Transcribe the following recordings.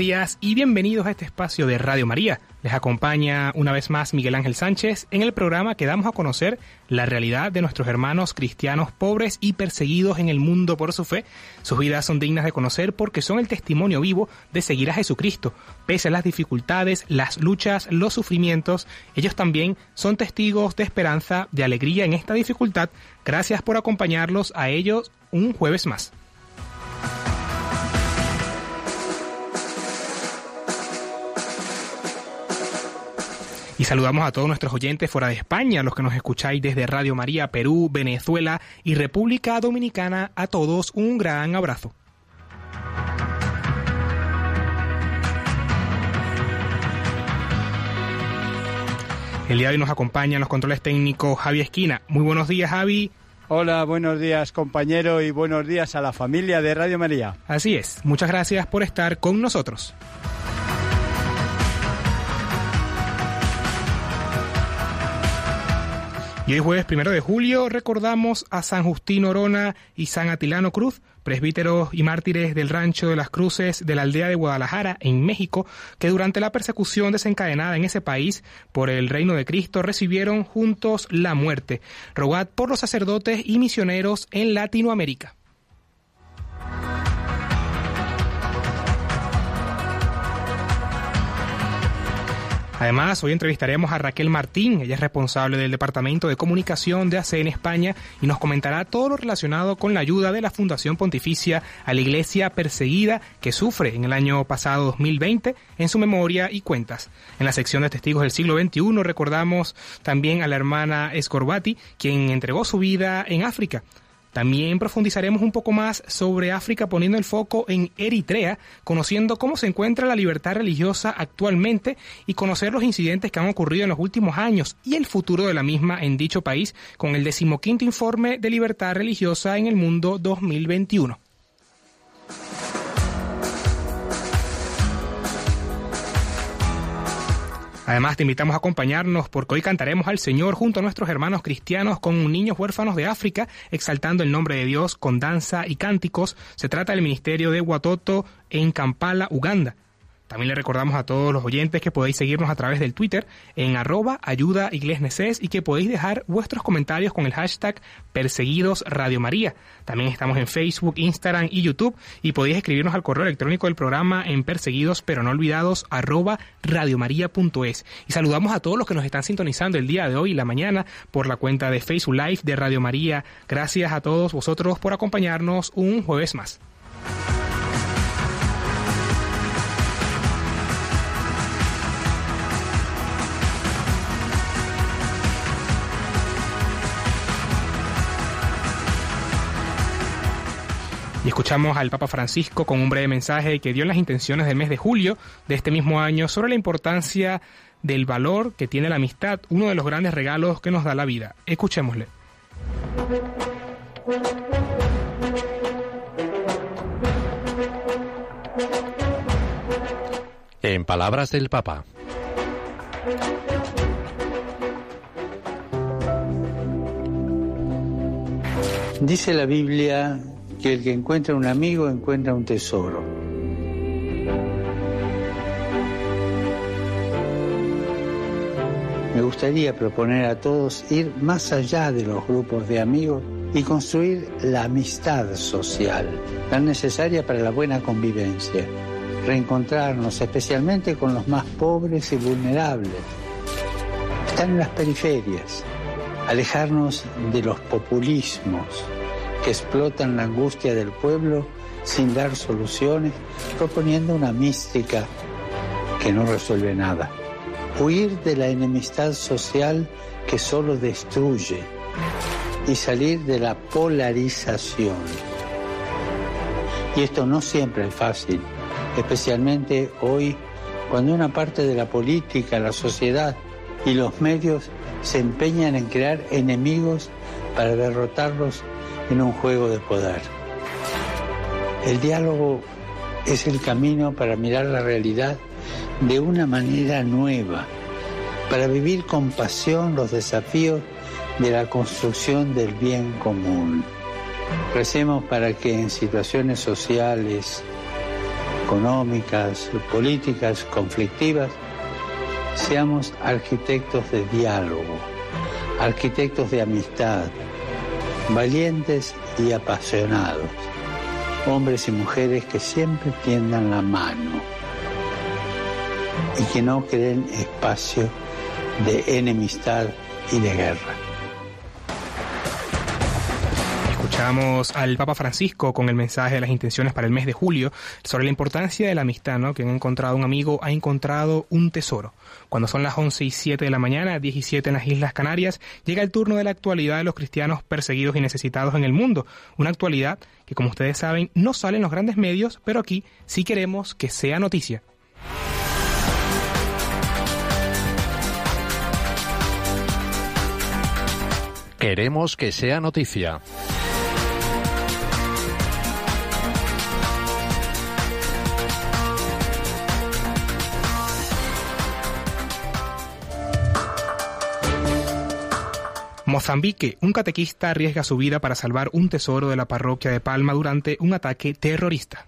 Días y bienvenidos a este espacio de Radio María. Les acompaña una vez más Miguel Ángel Sánchez en el programa que damos a conocer la realidad de nuestros hermanos cristianos pobres y perseguidos en el mundo por su fe. Sus vidas son dignas de conocer porque son el testimonio vivo de seguir a Jesucristo. Pese a las dificultades, las luchas, los sufrimientos, ellos también son testigos de esperanza, de alegría en esta dificultad. Gracias por acompañarlos a ellos un jueves más. Y saludamos a todos nuestros oyentes fuera de España, los que nos escucháis desde Radio María, Perú, Venezuela y República Dominicana. A todos un gran abrazo. El día de hoy nos acompaña en los controles técnicos Javi Esquina. Muy buenos días, Javi. Hola, buenos días compañero y buenos días a la familia de Radio María. Así es, muchas gracias por estar con nosotros. Y hoy jueves primero de julio recordamos a San Justino Orona y San Atilano Cruz, presbíteros y mártires del rancho de las Cruces de la aldea de Guadalajara, en México, que durante la persecución desencadenada en ese país por el reino de Cristo recibieron juntos la muerte. Rogad por los sacerdotes y misioneros en Latinoamérica. Además, hoy entrevistaremos a Raquel Martín, ella es responsable del Departamento de Comunicación de ACE en España y nos comentará todo lo relacionado con la ayuda de la Fundación Pontificia a la Iglesia perseguida que sufre en el año pasado 2020 en su memoria y cuentas. En la sección de testigos del siglo XXI recordamos también a la hermana Escorbati, quien entregó su vida en África. También profundizaremos un poco más sobre África poniendo el foco en Eritrea, conociendo cómo se encuentra la libertad religiosa actualmente y conocer los incidentes que han ocurrido en los últimos años y el futuro de la misma en dicho país con el decimoquinto informe de libertad religiosa en el mundo 2021. Además, te invitamos a acompañarnos porque hoy cantaremos al Señor junto a nuestros hermanos cristianos con niños huérfanos de África, exaltando el nombre de Dios con danza y cánticos. Se trata del ministerio de Watoto en Kampala, Uganda. También le recordamos a todos los oyentes que podéis seguirnos a través del Twitter en arroba ayuda y que podéis dejar vuestros comentarios con el hashtag perseguidos Radio María. También estamos en Facebook, Instagram y YouTube y podéis escribirnos al correo electrónico del programa en perseguidos pero no olvidados arroba radiomaria.es. Y saludamos a todos los que nos están sintonizando el día de hoy y la mañana por la cuenta de Facebook Live de Radio María. Gracias a todos vosotros por acompañarnos un jueves más. Escuchamos al Papa Francisco con un breve mensaje que dio en las intenciones del mes de julio de este mismo año sobre la importancia del valor que tiene la amistad, uno de los grandes regalos que nos da la vida. Escuchémosle. En palabras del Papa. Dice la Biblia que el que encuentra un amigo encuentra un tesoro. Me gustaría proponer a todos ir más allá de los grupos de amigos y construir la amistad social, tan necesaria para la buena convivencia. Reencontrarnos especialmente con los más pobres y vulnerables están en las periferias. Alejarnos de los populismos que explotan la angustia del pueblo sin dar soluciones, proponiendo una mística que no resuelve nada. Huir de la enemistad social que solo destruye y salir de la polarización. Y esto no siempre es fácil, especialmente hoy cuando una parte de la política, la sociedad y los medios se empeñan en crear enemigos para derrotarlos en un juego de poder. El diálogo es el camino para mirar la realidad de una manera nueva, para vivir con pasión los desafíos de la construcción del bien común. Recemos para que en situaciones sociales, económicas, políticas, conflictivas, seamos arquitectos de diálogo, arquitectos de amistad, valientes y apasionados, hombres y mujeres que siempre tiendan la mano y que no creen espacio de enemistad y de guerra. Escuchamos al Papa Francisco con el mensaje de las intenciones para el mes de julio sobre la importancia de la amistad, ¿no? Que han encontrado un amigo, ha encontrado un tesoro. Cuando son las 11 y 7 de la mañana, 17 en las Islas Canarias, llega el turno de la actualidad de los cristianos perseguidos y necesitados en el mundo. Una actualidad que, como ustedes saben, no sale en los grandes medios, pero aquí sí queremos que sea noticia. Queremos que sea noticia. Mozambique, un catequista arriesga su vida para salvar un tesoro de la parroquia de Palma durante un ataque terrorista.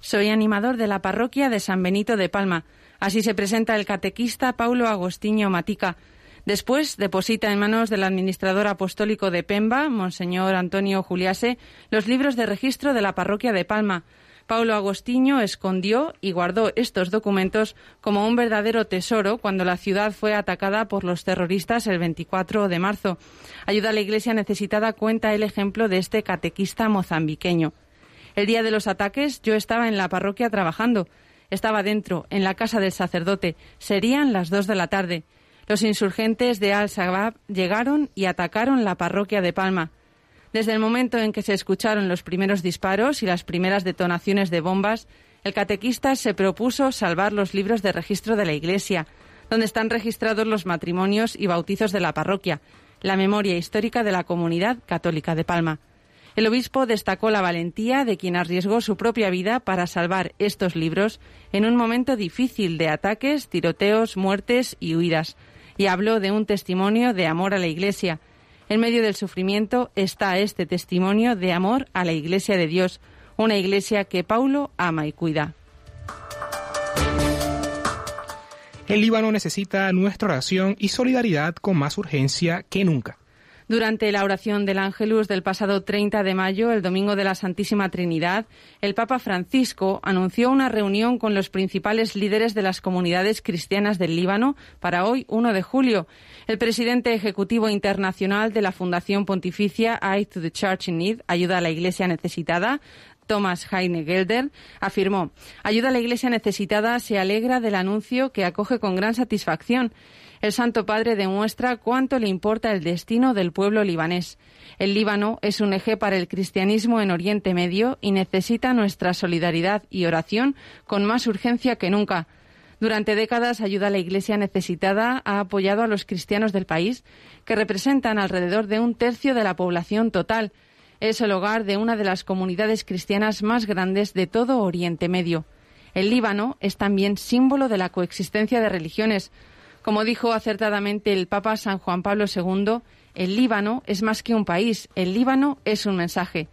Soy animador de la parroquia de San Benito de Palma. Así se presenta el catequista Paulo Agostinho Matica. Después deposita en manos del administrador apostólico de Pemba, Monseñor Antonio Juliase, los libros de registro de la parroquia de Palma. Paulo Agostinho escondió y guardó estos documentos como un verdadero tesoro cuando la ciudad fue atacada por los terroristas el 24 de marzo. Ayuda a la Iglesia necesitada cuenta el ejemplo de este catequista mozambiqueño. El día de los ataques yo estaba en la parroquia trabajando. Estaba dentro, en la casa del sacerdote. Serían las dos de la tarde. Los insurgentes de Al-Shabaab llegaron y atacaron la parroquia de Palma. Desde el momento en que se escucharon los primeros disparos y las primeras detonaciones de bombas, el catequista se propuso salvar los libros de registro de la Iglesia, donde están registrados los matrimonios y bautizos de la parroquia, la memoria histórica de la comunidad católica de Palma. El obispo destacó la valentía de quien arriesgó su propia vida para salvar estos libros en un momento difícil de ataques, tiroteos, muertes y huidas, y habló de un testimonio de amor a la Iglesia, en medio del sufrimiento está este testimonio de amor a la Iglesia de Dios, una Iglesia que Paulo ama y cuida. El Líbano necesita nuestra oración y solidaridad con más urgencia que nunca. Durante la oración del Ángelus del pasado 30 de mayo, el domingo de la Santísima Trinidad, el Papa Francisco anunció una reunión con los principales líderes de las comunidades cristianas del Líbano para hoy, 1 de julio. El presidente ejecutivo internacional de la Fundación Pontificia Aid to the Church in Need, Ayuda a la Iglesia Necesitada, Thomas Heine Gelder, afirmó, Ayuda a la Iglesia Necesitada se alegra del anuncio que acoge con gran satisfacción. El Santo Padre demuestra cuánto le importa el destino del pueblo libanés. El Líbano es un eje para el cristianismo en Oriente Medio y necesita nuestra solidaridad y oración con más urgencia que nunca. Durante décadas, Ayuda a la Iglesia Necesitada ha apoyado a los cristianos del país, que representan alrededor de un tercio de la población total. Es el hogar de una de las comunidades cristianas más grandes de todo Oriente Medio. El Líbano es también símbolo de la coexistencia de religiones, como dijo acertadamente el Papa San Juan Pablo II, el Líbano es más que un país, el Líbano es un mensaje.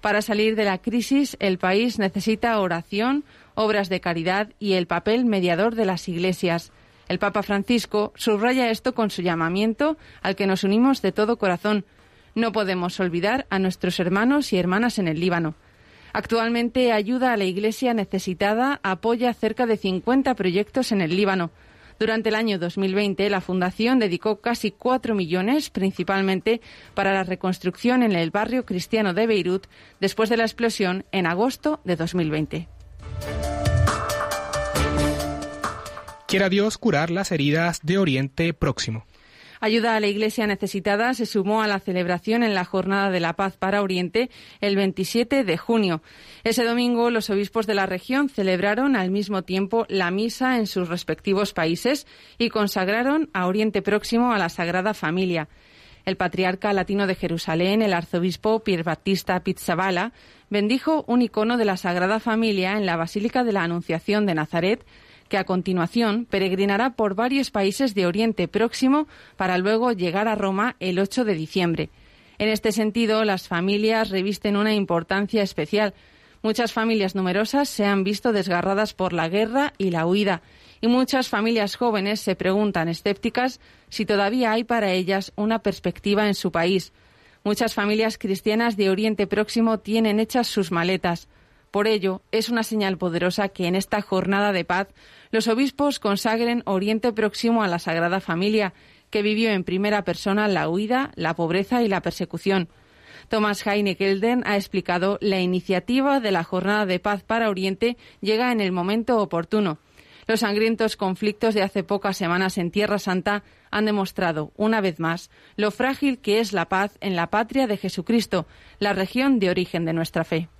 Para salir de la crisis, el país necesita oración, obras de caridad y el papel mediador de las iglesias. El Papa Francisco subraya esto con su llamamiento al que nos unimos de todo corazón. No podemos olvidar a nuestros hermanos y hermanas en el Líbano. Actualmente ayuda a la Iglesia necesitada, apoya cerca de 50 proyectos en el Líbano, Durante el año 2020, la Fundación dedicó casi 4 millones, principalmente para la reconstrucción en el barrio cristiano de Beirut, después de la explosión en agosto de 2020. Quiera Dios curar las heridas de Oriente Próximo. Ayuda a la Iglesia necesitada se sumó a la celebración en la Jornada de la Paz para Oriente el 27 de junio. Ese domingo los obispos de la región celebraron al mismo tiempo la misa en sus respectivos países y consagraron a Oriente Próximo a la Sagrada Familia. El patriarca latino de Jerusalén, el arzobispo Pier Battista Pizzabala, bendijo un icono de la Sagrada Familia en la Basílica de la Anunciación de Nazaret que a continuación peregrinará por varios países de Oriente Próximo para luego llegar a Roma el 8 de diciembre. En este sentido, las familias revisten una importancia especial. Muchas familias numerosas se han visto desgarradas por la guerra y la huida, y muchas familias jóvenes se preguntan escépticas si todavía hay para ellas una perspectiva en su país. Muchas familias cristianas de Oriente Próximo tienen hechas sus maletas. Por ello, es una señal poderosa que en esta jornada de paz los obispos consagren Oriente Próximo a la Sagrada Familia, que vivió en primera persona la huida, la pobreza y la persecución. Thomas Heine Gelden ha explicado la iniciativa de la Jornada de Paz para Oriente llega en el momento oportuno. Los sangrientos conflictos de hace pocas semanas en Tierra Santa han demostrado, una vez más, lo frágil que es la paz en la patria de Jesucristo, la región de origen de nuestra fe.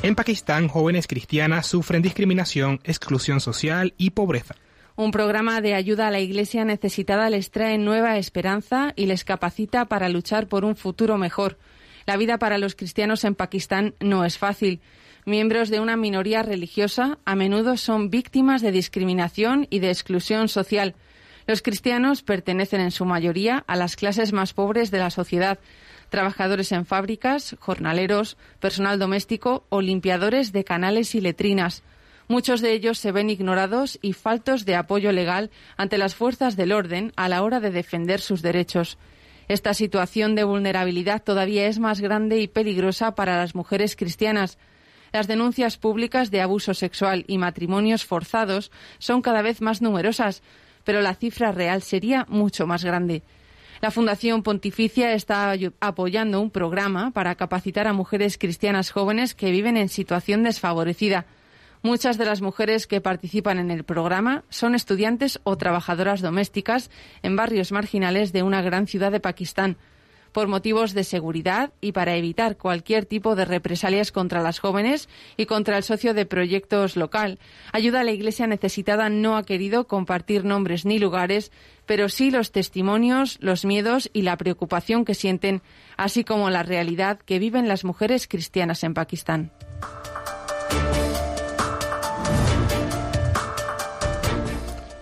En Pakistán, jóvenes cristianas sufren discriminación, exclusión social y pobreza. Un programa de ayuda a la Iglesia necesitada les trae nueva esperanza y les capacita para luchar por un futuro mejor. La vida para los cristianos en Pakistán no es fácil. Miembros de una minoría religiosa a menudo son víctimas de discriminación y de exclusión social. Los cristianos pertenecen en su mayoría a las clases más pobres de la sociedad, trabajadores en fábricas, jornaleros, personal doméstico o limpiadores de canales y letrinas. Muchos de ellos se ven ignorados y faltos de apoyo legal ante las fuerzas del orden a la hora de defender sus derechos. Esta situación de vulnerabilidad todavía es más grande y peligrosa para las mujeres cristianas. Las denuncias públicas de abuso sexual y matrimonios forzados son cada vez más numerosas, pero la cifra real sería mucho más grande. La Fundación Pontificia está apoyando un programa para capacitar a mujeres cristianas jóvenes que viven en situación desfavorecida. Muchas de las mujeres que participan en el programa son estudiantes o trabajadoras domésticas en barrios marginales de una gran ciudad de Pakistán por motivos de seguridad y para evitar cualquier tipo de represalias contra las jóvenes y contra el socio de proyectos local. Ayuda a la Iglesia necesitada no ha querido compartir nombres ni lugares, pero sí los testimonios, los miedos y la preocupación que sienten, así como la realidad que viven las mujeres cristianas en Pakistán.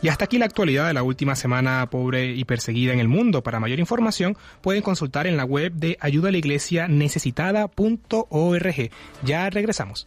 Y hasta aquí la actualidad de la última semana pobre y perseguida en el mundo. Para mayor información pueden consultar en la web de ayudalaiglesianecesitada.org. Ya regresamos.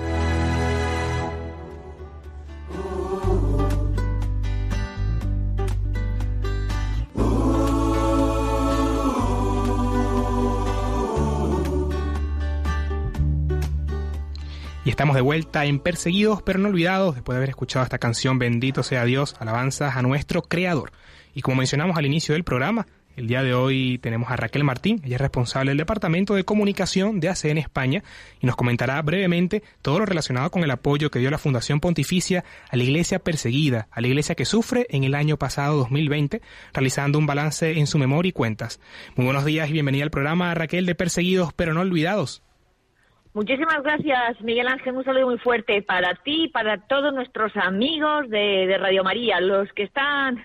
Estamos de vuelta en Perseguidos pero no olvidados después de haber escuchado esta canción Bendito sea Dios, alabanzas a nuestro Creador. Y como mencionamos al inicio del programa, el día de hoy tenemos a Raquel Martín, ella es responsable del Departamento de Comunicación de ACN España y nos comentará brevemente todo lo relacionado con el apoyo que dio la Fundación Pontificia a la iglesia perseguida, a la iglesia que sufre en el año pasado 2020, realizando un balance en su memoria y cuentas. Muy buenos días y bienvenida al programa Raquel de Perseguidos pero no olvidados. Muchísimas gracias, Miguel Ángel. Un saludo muy fuerte para ti y para todos nuestros amigos de, de Radio María, los que están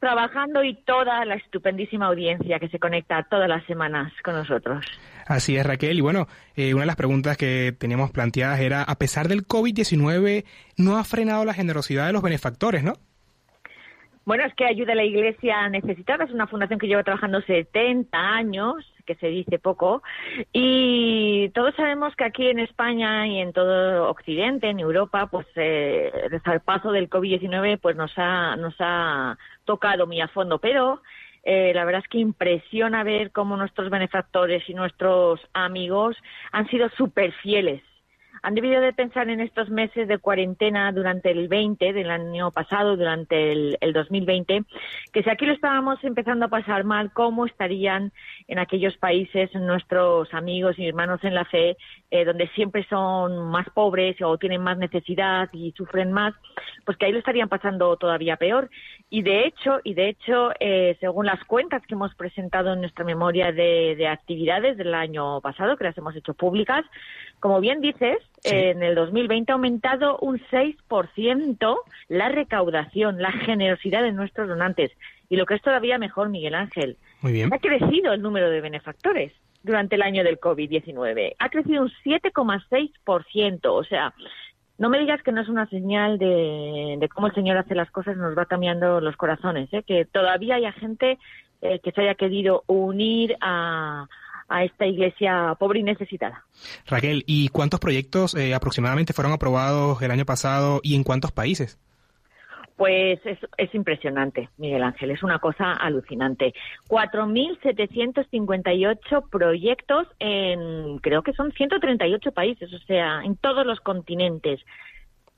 trabajando y toda la estupendísima audiencia que se conecta todas las semanas con nosotros. Así es, Raquel. Y bueno, eh, una de las preguntas que teníamos planteadas era, a pesar del COVID-19, ¿no ha frenado la generosidad de los benefactores, no? Bueno, es que Ayuda a la Iglesia Necesitada es una fundación que lleva trabajando 70 años, que se dice poco, y todos sabemos que aquí en España y en todo Occidente, en Europa, pues eh, el paso del COVID-19 pues nos ha, nos ha tocado muy a fondo, pero eh, la verdad es que impresiona ver cómo nuestros benefactores y nuestros amigos han sido súper fieles han debido de pensar en estos meses de cuarentena durante el 20 del año pasado, durante el, el 2020, que si aquí lo estábamos empezando a pasar mal, ¿cómo estarían en aquellos países nuestros amigos y hermanos en la fe, eh, donde siempre son más pobres o tienen más necesidad y sufren más? Pues que ahí lo estarían pasando todavía peor. Y de hecho, y de hecho, eh, según las cuentas que hemos presentado en nuestra memoria de, de actividades del año pasado, que las hemos hecho públicas, como bien dices, en el 2020 ha aumentado un 6% la recaudación, la generosidad de nuestros donantes. Y lo que es todavía mejor, Miguel Ángel, Muy bien. ha crecido el número de benefactores durante el año del COVID-19. Ha crecido un 7,6%. O sea, no me digas que no es una señal de, de, cómo el Señor hace las cosas, nos va cambiando los corazones, ¿eh? que todavía haya gente eh, que se haya querido unir a, a esta iglesia pobre y necesitada. Raquel, ¿y cuántos proyectos eh, aproximadamente fueron aprobados el año pasado y en cuántos países? Pues es, es, impresionante, Miguel Ángel, es una cosa alucinante. 4.758 proyectos en, creo que son 138 países, o sea, en todos los continentes.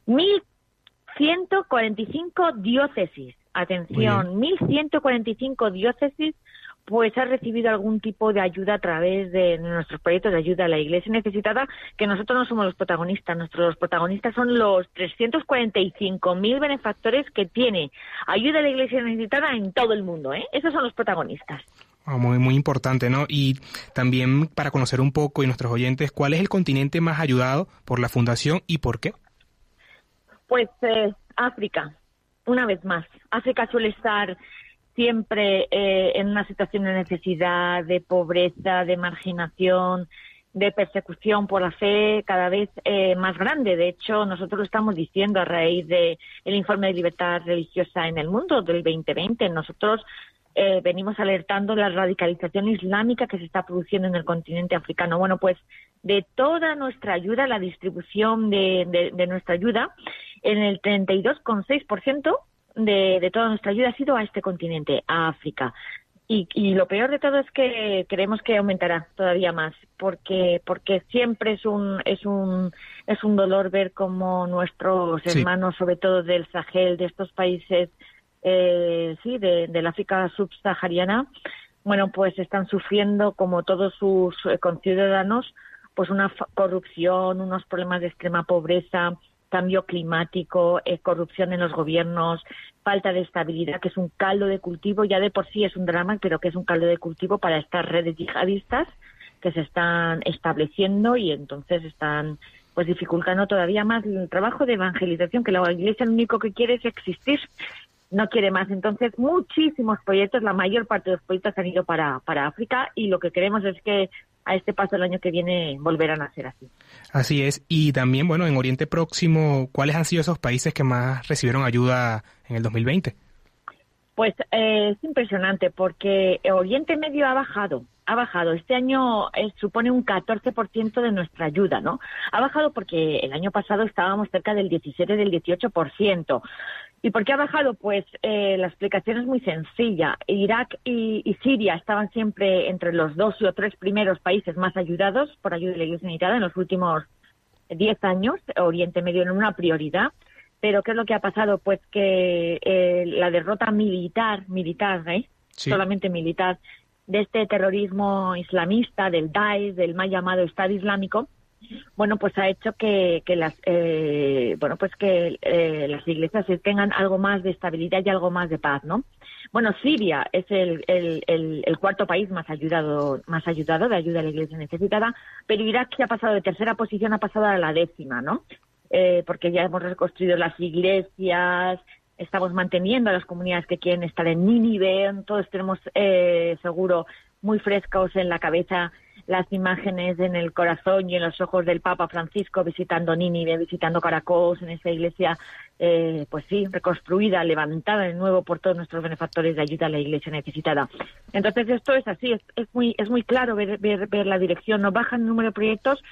1.145 diócesis, atención, 1.145 diócesis pues ha recibido algún tipo de ayuda a través de nuestros proyectos de ayuda a la Iglesia necesitada, que nosotros no somos los protagonistas, nuestros protagonistas son los 345.000 benefactores que tiene ayuda a la Iglesia necesitada en todo el mundo, ¿eh? Esos son los protagonistas. Oh, muy, muy importante, ¿no? Y también para conocer un poco y nuestros oyentes, ¿cuál es el continente más ayudado por la Fundación y por qué? Pues eh, África, una vez más. África suele estar siempre eh, en una situación de necesidad, de pobreza, de marginación, de persecución por la fe cada vez eh, más grande. De hecho, nosotros lo estamos diciendo a raíz del el informe de libertad religiosa en el mundo del 2020. Nosotros eh, venimos alertando la radicalización islámica que se está produciendo en el continente africano. Bueno, pues de toda nuestra ayuda, la distribución de, de, de nuestra ayuda, en el 32,6% de, de, toda nuestra ayuda ha sido a este continente, a África. Y, y, lo peor de todo es que creemos que aumentará todavía más, porque porque siempre es un es un es un dolor ver cómo nuestros sí. hermanos, sobre todo del Sahel, de estos países, eh, sí, de, del África subsahariana, bueno, pues están sufriendo como todos sus conciudadanos, pues una corrupción, unos problemas de extrema pobreza, cambio climático, eh, corrupción en los gobiernos, falta de estabilidad, que es un caldo de cultivo, ya de por sí es un drama, pero que es un caldo de cultivo para estas redes yihadistas que se están estableciendo y entonces están pues dificultando todavía más el trabajo de evangelización, que la iglesia lo único que quiere es existir, no quiere más. Entonces, muchísimos proyectos, la mayor parte de los proyectos han ido para, para África y lo que queremos es que a este paso el año que viene volverán a ser así. Así es. Y también, bueno, en Oriente Próximo, ¿cuáles han sido esos países que más recibieron ayuda en el 2020? Pues eh, es impresionante porque Oriente Medio ha bajado, ha bajado. Este año eh, supone un 14% de nuestra ayuda, ¿no? Ha bajado porque el año pasado estábamos cerca del 17, del 18%. ¿Y por qué ha bajado? Pues eh, la explicación es muy sencilla. Irak y, Siria estaban siempre entre los dos o tres primeros países más ayudados por ayuda de la Iglesia Unitaria en los últimos 10 años. Oriente Medio en una prioridad. Pero ¿qué es lo que ha pasado? Pues que eh, la derrota militar, militar, ¿eh? solamente militar, de este terrorismo islamista, del Daesh, del mal llamado Estado Islámico, bueno, pues ha hecho que, las, eh, bueno, pues que eh, las iglesias tengan algo más de estabilidad y algo más de paz, ¿no? Bueno, Siria es el, el, cuarto país más ayudado, más ayudado de ayuda a la iglesia necesitada, pero Irak que ha pasado de tercera posición ha pasado a la décima, ¿no? Eh, porque ya hemos reconstruido las iglesias, estamos manteniendo a las comunidades que quieren estar en Nínive, todos tenemos seguro muy frescos en la cabeza las imágenes en el corazón y en los ojos del Papa Francisco visitando Nínive, visitando Caracos, en esa iglesia, eh, pues sí, reconstruida, levantada de nuevo por todos nuestros benefactores de ayuda a la iglesia necesitada. Entonces esto es así, es, muy es muy claro ver, ver, la dirección. No baja el número de proyectos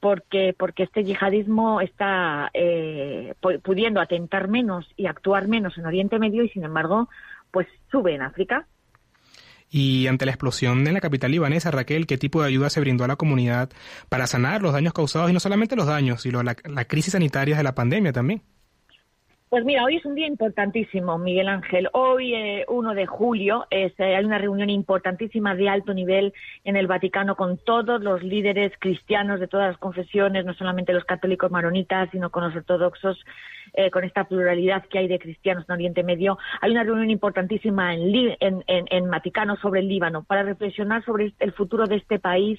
porque porque este yihadismo está eh, pudiendo atentar menos y actuar menos en Oriente Medio y sin embargo pues sube en África y ante la explosión en la capital libanesa, Raquel, ¿qué tipo de ayuda se brindó a la comunidad para sanar los daños causados y no solamente los daños, sino la, la crisis sanitaria de la pandemia también? Pues mira, hoy es un día importantísimo, Miguel Ángel. Hoy, 1 eh, de julio, es, eh, hay una reunión importantísima de alto nivel en el Vaticano con todos los líderes cristianos de todas las confesiones, no solamente los católicos maronitas, sino con los ortodoxos, eh, con esta pluralidad que hay de cristianos en Oriente Medio. Hay una reunión importantísima en, en, en Vaticano sobre el Líbano para reflexionar sobre el futuro de este país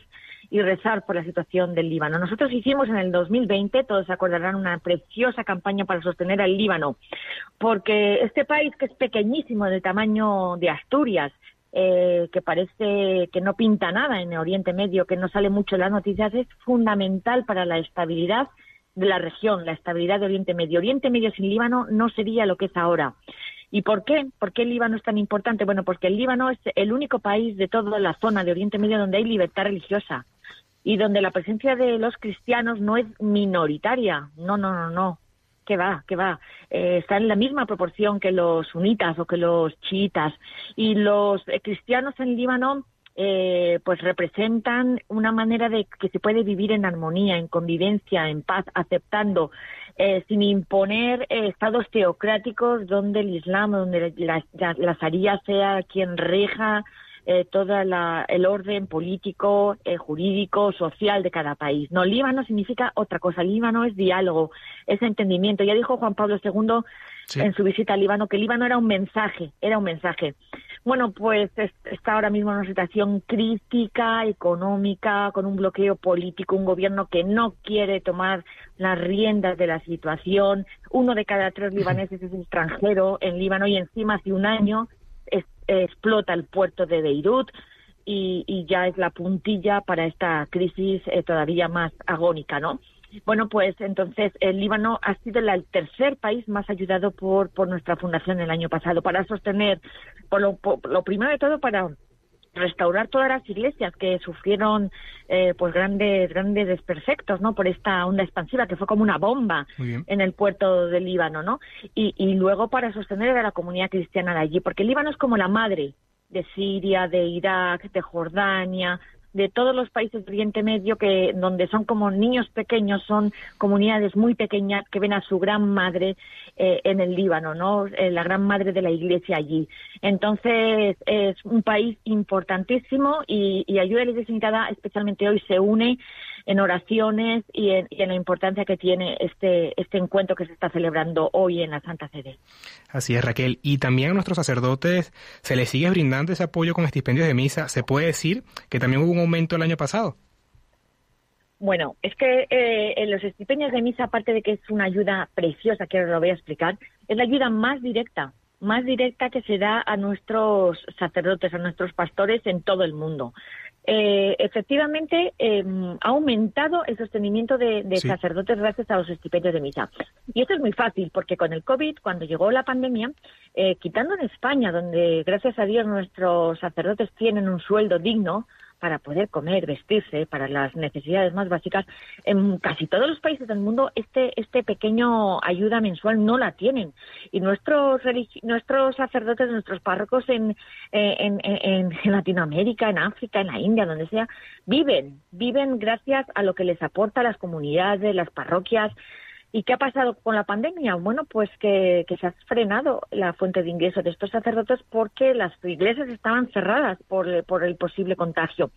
y rezar por la situación del Líbano. Nosotros hicimos en el 2020, todos se acordarán, una preciosa campaña para sostener al Líbano, porque este país que es pequeñísimo del tamaño de Asturias, eh, que parece que no pinta nada en Oriente Medio, que no sale mucho en las noticias, es fundamental para la estabilidad de la región, la estabilidad de Oriente Medio. Oriente Medio sin Líbano no sería lo que es ahora. ¿Y por qué? ¿Por qué el Líbano es tan importante? Bueno, porque el Líbano es el único país de toda la zona de Oriente Medio donde hay libertad religiosa y donde la presencia de los cristianos no es minoritaria. No, no, no, no. Que va, que va. Eh, está en la misma proporción que los sunitas o que los chiitas. Y los eh, cristianos en Líbano eh, pues representan una manera de que se puede vivir en armonía, en convivencia, en paz, aceptando, eh, sin imponer eh, estados teocráticos donde el Islam, donde la, la, Sharia sea quien reja eh, todo el orden político, eh, jurídico, social de cada país. No, Líbano significa otra cosa. Líbano es diálogo, es entendimiento. Ya dijo Juan Pablo II en su visita a Líbano que Líbano era un mensaje, era un mensaje. Bueno, pues está ahora mismo en una situación crítica, económica, con un bloqueo político, un gobierno que no quiere tomar las riendas de la situación. Uno de cada tres libaneses es extranjero en Líbano y encima hace un año explota el puerto de Beirut y, ya es la puntilla para esta crisis eh, todavía más agónica, ¿no? Bueno, pues entonces el Líbano ha sido el tercer país más ayudado por, por nuestra fundación el año pasado para sostener, por lo primero de todo, para restaurar todas las iglesias que sufrieron eh, pues grandes grandes desperfectos no por esta onda expansiva que fue como una bomba en el puerto del Líbano no y, y luego para sostener a la comunidad cristiana de allí porque el Líbano es como la madre de Siria de Irak de Jordania de todos los países de Oriente Medio que donde son como niños pequeños son comunidades muy pequeñas que ven a su gran madre eh, en el Líbano no eh, la gran madre de la Iglesia allí. Entonces es un país importantísimo y, y ayuda a la Iglesia especialmente hoy se une en oraciones y en, la importancia que tiene este, este encuentro que se está celebrando hoy en la Santa Sede. Así es, Raquel. Y también a nuestros sacerdotes se les sigue brindando ese apoyo con estipendios de misa. ¿Se puede decir que también hubo un aumento el año pasado? Bueno, es que eh, en los estipendios de misa, aparte de que es una ayuda preciosa, que os lo voy a explicar, es la ayuda más directa, más directa que se da a nuestros sacerdotes, a nuestros pastores en todo el mundo eh, efectivamente eh, ha aumentado el sostenimiento de, sacerdotes gracias a los estipendios de misa. Y esto es muy fácil, porque con el COVID, cuando llegó la pandemia, eh, quitando en España, donde gracias a Dios nuestros sacerdotes tienen un sueldo digno, para poder comer, vestirse, para las necesidades más básicas, en casi todos los países del mundo este, este pequeño ayuda mensual no la tienen. Y nuestros, nuestros sacerdotes, nuestros párrocos en, eh, en, en, en Latinoamérica, en África, en la India, donde sea, viven, viven gracias a lo que les aporta las comunidades, las parroquias, ¿Y qué ha pasado con la pandemia? Bueno, pues que, se ha frenado la fuente de ingresos de estos sacerdotes porque las iglesias estaban cerradas por, el posible contagio.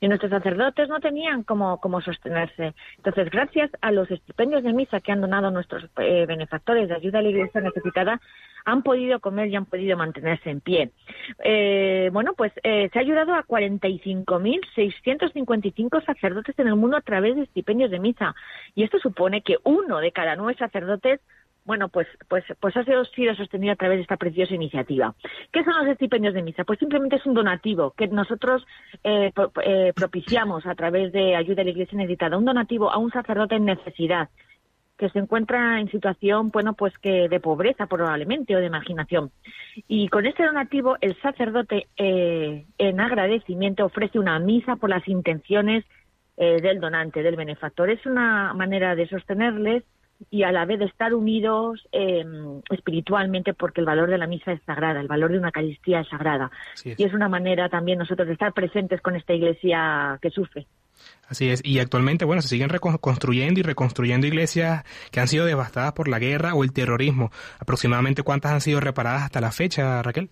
Y nuestros sacerdotes no tenían cómo, sostenerse. Entonces, gracias a los estipendios de misa que han donado nuestros eh, benefactores de ayuda a la iglesia necesitada, han podido comer y han podido mantenerse en pie. Eh, bueno, pues eh, se ha ayudado a 45.655 sacerdotes en el mundo a través de estipendios de misa. Y esto supone que uno de cada nueve sacerdotes bueno, pues, pues, pues ha sido, sostenido a través de esta preciosa iniciativa. ¿Qué son los estipendios de misa? Pues simplemente es un donativo que nosotros eh, propiciamos a través de ayuda a la Iglesia necesitada, un donativo a un sacerdote en necesidad que se encuentra en situación, bueno, pues que de pobreza probablemente o de marginación. Y con este donativo, el sacerdote, eh, en agradecimiento, ofrece una misa por las intenciones eh, del donante, del benefactor. Es una manera de sostenerles y a la vez de estar unidos em, espiritualmente porque el valor de la misa es sagrada, el valor de una Eucaristía es sagrada. Y es una manera también nosotros de estar presentes con esta iglesia que sufre. Así es, y actualmente, bueno, se siguen reconstruyendo y reconstruyendo iglesias que han sido devastadas por la guerra o el terrorismo. ¿Aproximadamente cuántas han sido reparadas hasta la fecha, Raquel?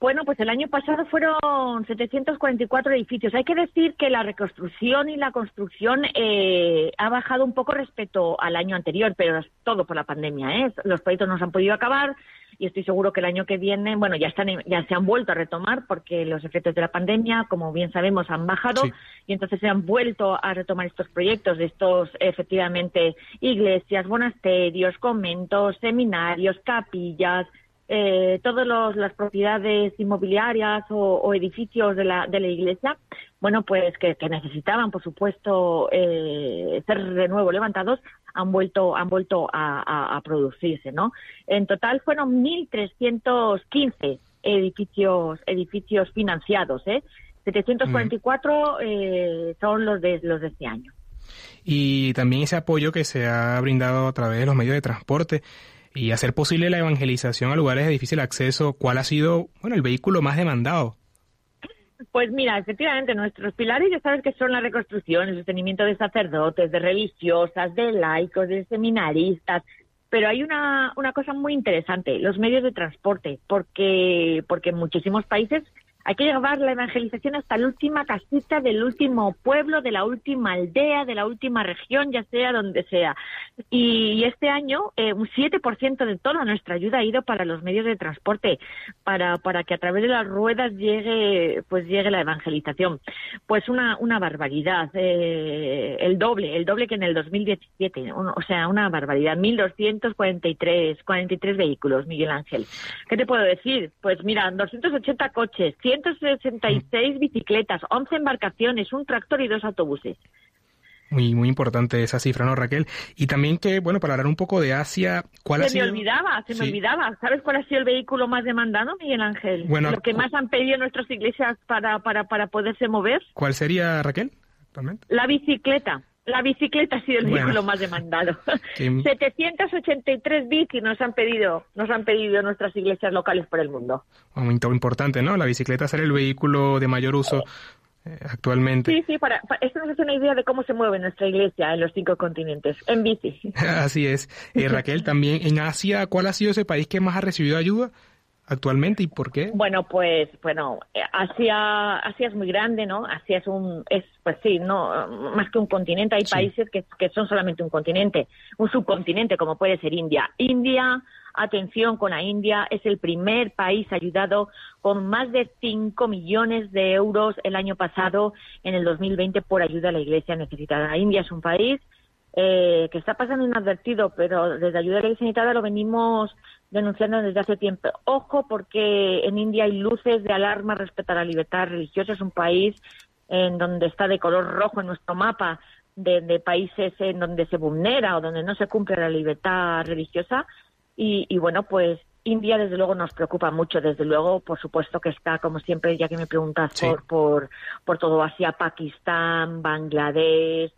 Bueno, pues el año pasado fueron 744 edificios. Hay que decir que la reconstrucción y la construcción eh, ha bajado un poco respecto al año anterior, pero es todo por la pandemia. ¿eh? Los proyectos no se han podido acabar y estoy seguro que el año que viene, bueno, ya están, ya se han vuelto a retomar porque los efectos de la pandemia, como bien sabemos, han bajado y entonces se han vuelto a retomar estos proyectos de estos, efectivamente, iglesias, monasterios, conventos, seminarios, capillas, eh, todas las propiedades inmobiliarias o, edificios de la, de la iglesia, bueno, pues que, necesitaban, por supuesto, eh, ser de nuevo levantados, han vuelto, han vuelto a, producirse, ¿no? En total fueron 1.315 edificios, edificios financiados, ¿eh? 744 eh, son los de, los de este año. Y también ese apoyo que se ha brindado a través de los medios de transporte y hacer posible la evangelización a lugares de difícil acceso, ¿cuál ha sido bueno, el vehículo más demandado? Pues mira, efectivamente, nuestros pilares ya sabes que son la reconstrucción, el sostenimiento de sacerdotes, de religiosas, de laicos, de seminaristas, pero hay una, una cosa muy interesante, los medios de transporte, porque, porque en muchísimos países hay que llevar la evangelización hasta la última casita del último pueblo, de la última aldea, de la última región, ya sea donde sea. Y este año eh, un 7% de toda nuestra ayuda ha ido para los medios de transporte, para, para que a través de las ruedas llegue, pues llegue la evangelización. Pues una, una barbaridad, eh, el doble, el doble que en el 2017, o sea, una barbaridad, 1.243 43 vehículos, Miguel Ángel. ¿Qué te puedo decir? Pues mira, 280 coches, 166 bicicletas, 11 embarcaciones, un tractor y dos autobuses. Muy, muy importante esa cifra, ¿no, Raquel? Y también que, bueno, para hablar un poco de Asia, ¿cuál se ha sido? Se me olvidaba, se me olvidaba. ¿Sabes cuál ha sido el vehículo más demandado, Miguel Ángel? Bueno, Lo que más han pedido nuestras iglesias para, para, para poderse mover. ¿Cuál sería, Raquel? La bicicleta. La bicicleta ha sido el vehículo más demandado. 783 bicis nos han pedido, nos han pedido nuestras iglesias locales por el mundo. Muy importante, ¿no? La bicicleta ser el vehículo de mayor uso eh, actualmente. Sí, sí, para, esto nos hace una idea de cómo se mueve nuestra iglesia en los cinco continentes, en bici. Así es. Eh, Raquel, también en Asia, ¿cuál ha sido ese país que más ha recibido ayuda? Actualmente y por qué? Bueno, pues bueno, Asia, Asia es muy grande, ¿no? Asia es un, es pues sí, no más que un continente. Hay países que, que son solamente un continente, un subcontinente como puede ser India. India, atención con la India, es el primer país ayudado con más de 5 millones de euros el año pasado, en el 2020, por ayuda a la Iglesia necesitada. India es un país eh, que está pasando inadvertido, pero desde ayuda a la Iglesia necesitada lo venimos denunciando desde hace tiempo. Ojo, porque en India hay luces de alarma respecto a la libertad religiosa. Es un país en donde está de color rojo en nuestro mapa de, países en donde se vulnera o donde no se cumple la libertad religiosa. Y, bueno, pues India desde luego nos preocupa mucho, desde luego, por supuesto que está, como siempre, ya que me preguntas por, por, por todo Asia, Pakistán, Bangladesh,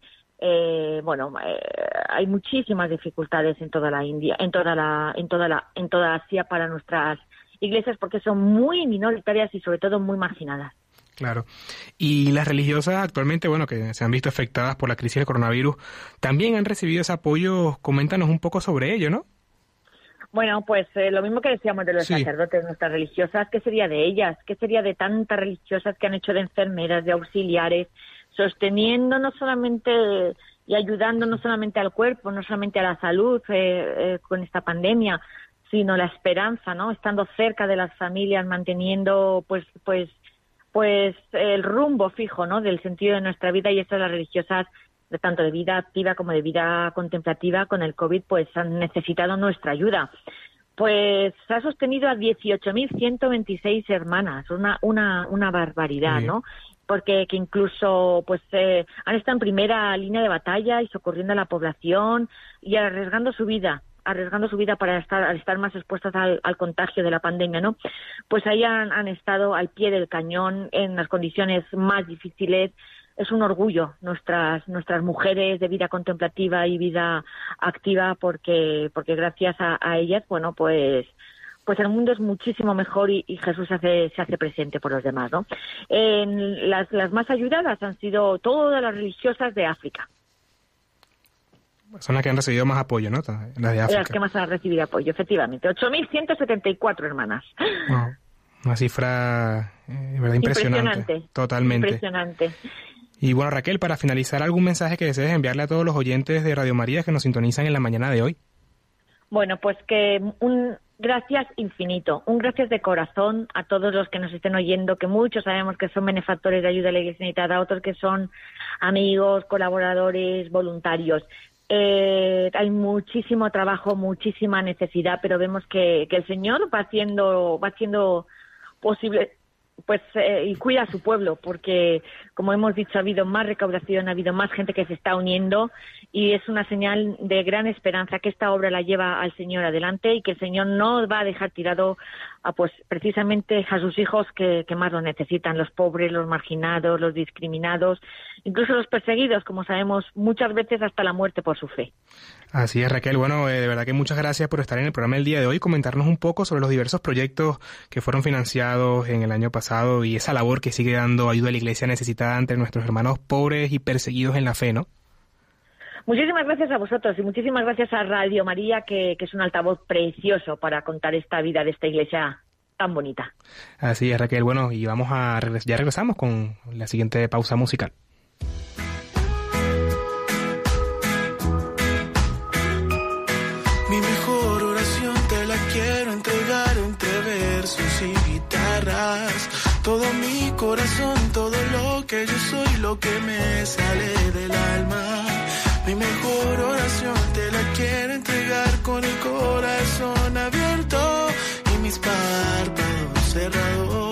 eh, bueno, eh, hay muchísimas dificultades en toda la India, en toda la, en toda la, en toda Asia para nuestras iglesias porque son muy minoritarias y sobre todo muy marginadas. Claro. Y las religiosas actualmente, bueno, que se han visto afectadas por la crisis del coronavirus, también han recibido ese apoyo. Coméntanos un poco sobre ello, ¿no? Bueno, pues eh, lo mismo que decíamos de los sacerdotes, nuestras religiosas, ¿qué sería de ellas? ¿Qué sería de tantas religiosas que han hecho de enfermeras, de auxiliares, sosteniendo no solamente y ayudando no solamente al cuerpo, no solamente a la salud eh, eh, con esta pandemia, sino la esperanza, ¿no? Estando cerca de las familias, manteniendo, pues, pues, pues el rumbo fijo, ¿no? Del sentido de nuestra vida y eso las religiosas, de tanto de vida activa como de vida contemplativa con el COVID, pues han necesitado nuestra ayuda. Pues ha sostenido a 18.126 hermanas, una, una, una barbaridad, ¿no? Porque que incluso pues eh, han estado en primera línea de batalla y socorriendo a la población y arriesgando su vida arriesgando su vida para estar, estar más expuestas al, contagio de la pandemia, ¿no? Pues ahí han, estado al pie del cañón en las condiciones más difíciles. Es un orgullo nuestras nuestras mujeres de vida contemplativa y vida activa porque porque gracias a ellas, bueno, pues pues el mundo es muchísimo mejor y, Jesús se hace, se hace presente por los demás, ¿no? En las, las más ayudadas han sido todas las religiosas de África. Son las que han recibido más apoyo, ¿no? Las de África. Las que más han recibido apoyo, efectivamente. 8.174 hermanas. Una cifra eh, ¿verdad? impresionante. Impresionante. Totalmente. Impresionante. Y bueno, Raquel, para finalizar, ¿algún mensaje que desees enviarle a todos los oyentes de Radio María que nos sintonizan en la mañana de hoy? Bueno, pues que un, gracias infinito, un gracias de corazón a todos los que nos estén oyendo, que muchos sabemos que son benefactores de ayuda a la Iglesia necesitada, otros que son amigos, colaboradores, voluntarios. Eh, hay muchísimo trabajo, muchísima necesidad, pero vemos que, que el Señor va haciendo, va haciendo posible pues eh, y cuida a su pueblo porque como hemos dicho ha habido más recaudación ha habido más gente que se está uniendo y es una señal de gran esperanza que esta obra la lleva al Señor adelante y que el Señor no va a dejar tirado a pues precisamente a sus hijos que, que más lo necesitan los pobres los marginados los discriminados incluso los perseguidos como sabemos muchas veces hasta la muerte por su fe Así es, Raquel. Bueno, eh, de verdad que muchas gracias por estar en el programa el día de hoy, comentarnos un poco sobre los diversos proyectos que fueron financiados en el año pasado y esa labor que sigue dando ayuda a la iglesia necesitada ante nuestros hermanos pobres y perseguidos en la fe, ¿no? Muchísimas gracias a vosotros y muchísimas gracias a Radio María, que, que es un altavoz precioso para contar esta vida de esta iglesia tan bonita. Así es, Raquel. Bueno, y vamos a ya regresamos con la siguiente pausa musical. Todo mi corazón, todo lo que yo soy, lo que me sale del alma. Mi mejor oración te la quiero entregar con el corazón abierto y mis párpados cerrados.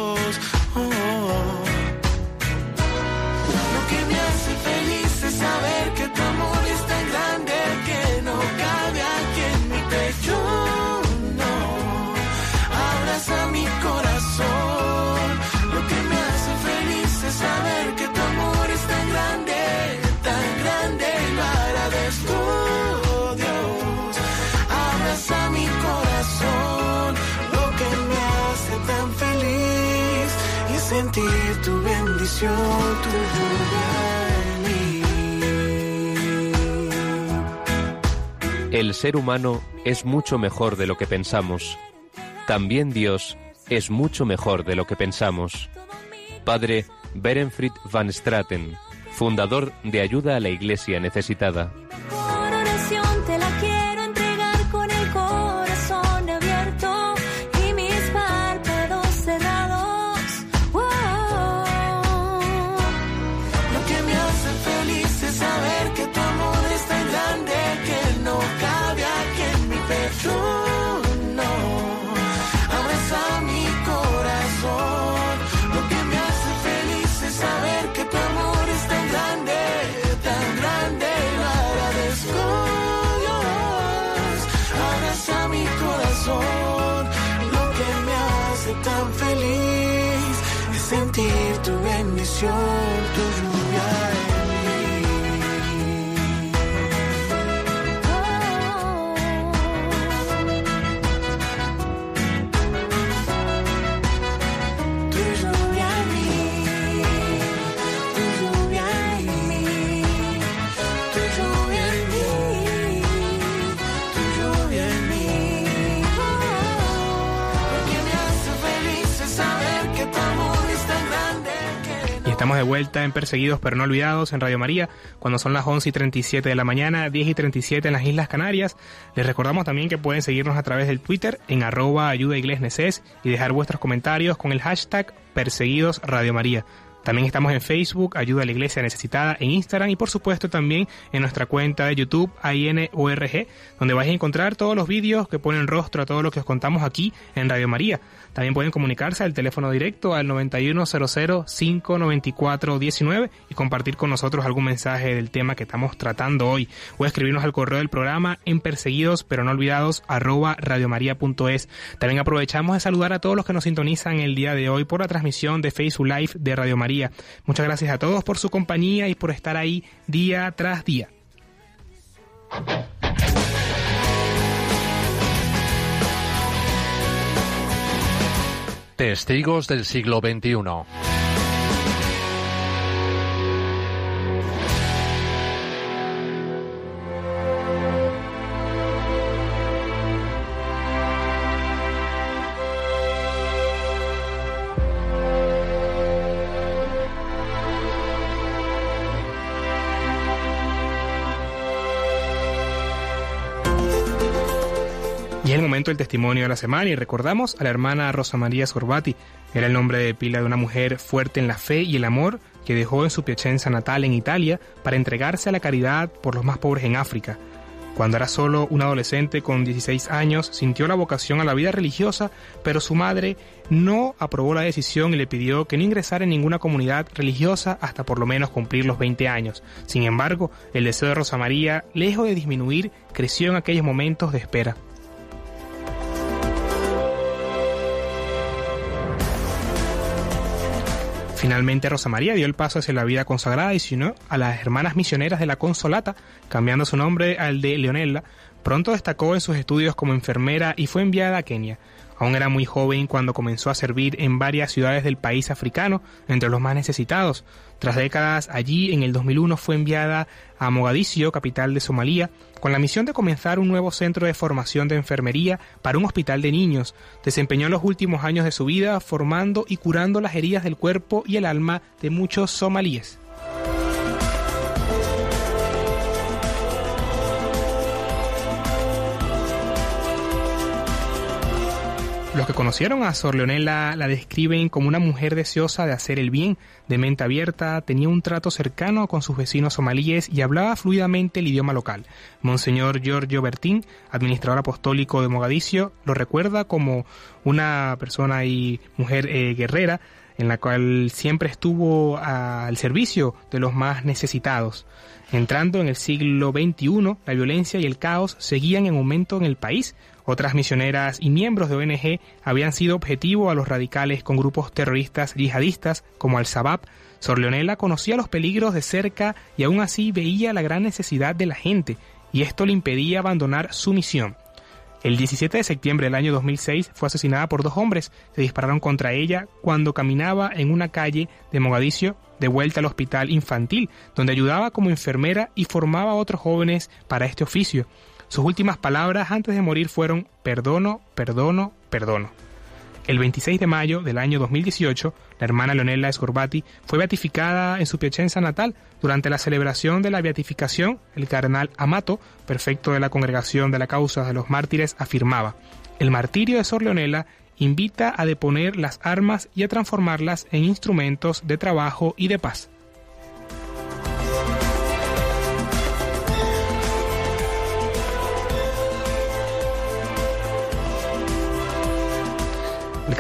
Tu bendición, El ser humano es mucho mejor de lo que pensamos. También Dios es mucho mejor de lo que pensamos. Padre Berenfried van Straten, fundador de Ayuda a la Iglesia Necesitada. De vuelta en Perseguidos pero no olvidados en Radio María, cuando son las 11 y 37 de la mañana, 10 y 37 en las Islas Canarias. Les recordamos también que pueden seguirnos a través del Twitter en arroba ayuda y dejar vuestros comentarios con el hashtag Perseguidos Radio María. También estamos en Facebook, Ayuda a la Iglesia Necesitada, en Instagram y por supuesto también en nuestra cuenta de YouTube, INORG, donde vais a encontrar todos los vídeos que ponen rostro a todo lo que os contamos aquí en Radio María. También pueden comunicarse al teléfono directo al 9100-594-19 y compartir con nosotros algún mensaje del tema que estamos tratando hoy. O escribirnos al correo del programa en perseguidos pero no olvidados arroba radiomaria.es. También aprovechamos de saludar a todos los que nos sintonizan el día de hoy por la transmisión de Facebook Live de Radio María. Muchas gracias a todos por su compañía y por estar ahí día tras día. Testigos del siglo XXI. El testimonio de la semana y recordamos a la hermana Rosa María Sorbati. Era el nombre de pila de una mujer fuerte en la fe y el amor que dejó en su Piacenza natal en Italia para entregarse a la caridad por los más pobres en África. Cuando era solo un adolescente con 16 años, sintió la vocación a la vida religiosa, pero su madre no aprobó la decisión y le pidió que no ingresara en ninguna comunidad religiosa hasta por lo menos cumplir los 20 años. Sin embargo, el deseo de Rosa María, lejos de disminuir, creció en aquellos momentos de espera. Finalmente Rosa María dio el paso hacia la vida consagrada y se unió a las hermanas misioneras de la Consolata, cambiando su nombre al de Leonela. Pronto destacó en sus estudios como enfermera y fue enviada a Kenia. Aún era muy joven cuando comenzó a servir en varias ciudades del país africano, entre los más necesitados. Tras décadas allí, en el 2001 fue enviada a Mogadiscio, capital de Somalia, con la misión de comenzar un nuevo centro de formación de enfermería para un hospital de niños. Desempeñó los últimos años de su vida formando y curando las heridas del cuerpo y el alma de muchos somalíes. Los que conocieron a Sor Leonela la describen como una mujer deseosa de hacer el bien, de mente abierta, tenía un trato cercano con sus vecinos somalíes y hablaba fluidamente el idioma local. Monseñor Giorgio Bertín, administrador apostólico de Mogadiscio, lo recuerda como una persona y mujer eh, guerrera, en la cual siempre estuvo al servicio de los más necesitados. Entrando en el siglo XXI, la violencia y el caos seguían en aumento en el país. Otras misioneras y miembros de ONG habían sido objetivo a los radicales con grupos terroristas yihadistas como Al-Shabaab. Sor Leonela conocía los peligros de cerca y aún así veía la gran necesidad de la gente, y esto le impedía abandonar su misión. El 17 de septiembre del año 2006 fue asesinada por dos hombres. Se dispararon contra ella cuando caminaba en una calle de Mogadiscio de vuelta al hospital infantil, donde ayudaba como enfermera y formaba a otros jóvenes para este oficio. Sus últimas palabras antes de morir fueron perdono, perdono, perdono. El 26 de mayo del año 2018, la hermana Leonela Escorbati fue beatificada en su Piacenza natal. Durante la celebración de la beatificación, el cardenal Amato, prefecto de la Congregación de la Causa de los Mártires, afirmaba, el martirio de Sor Leonela invita a deponer las armas y a transformarlas en instrumentos de trabajo y de paz.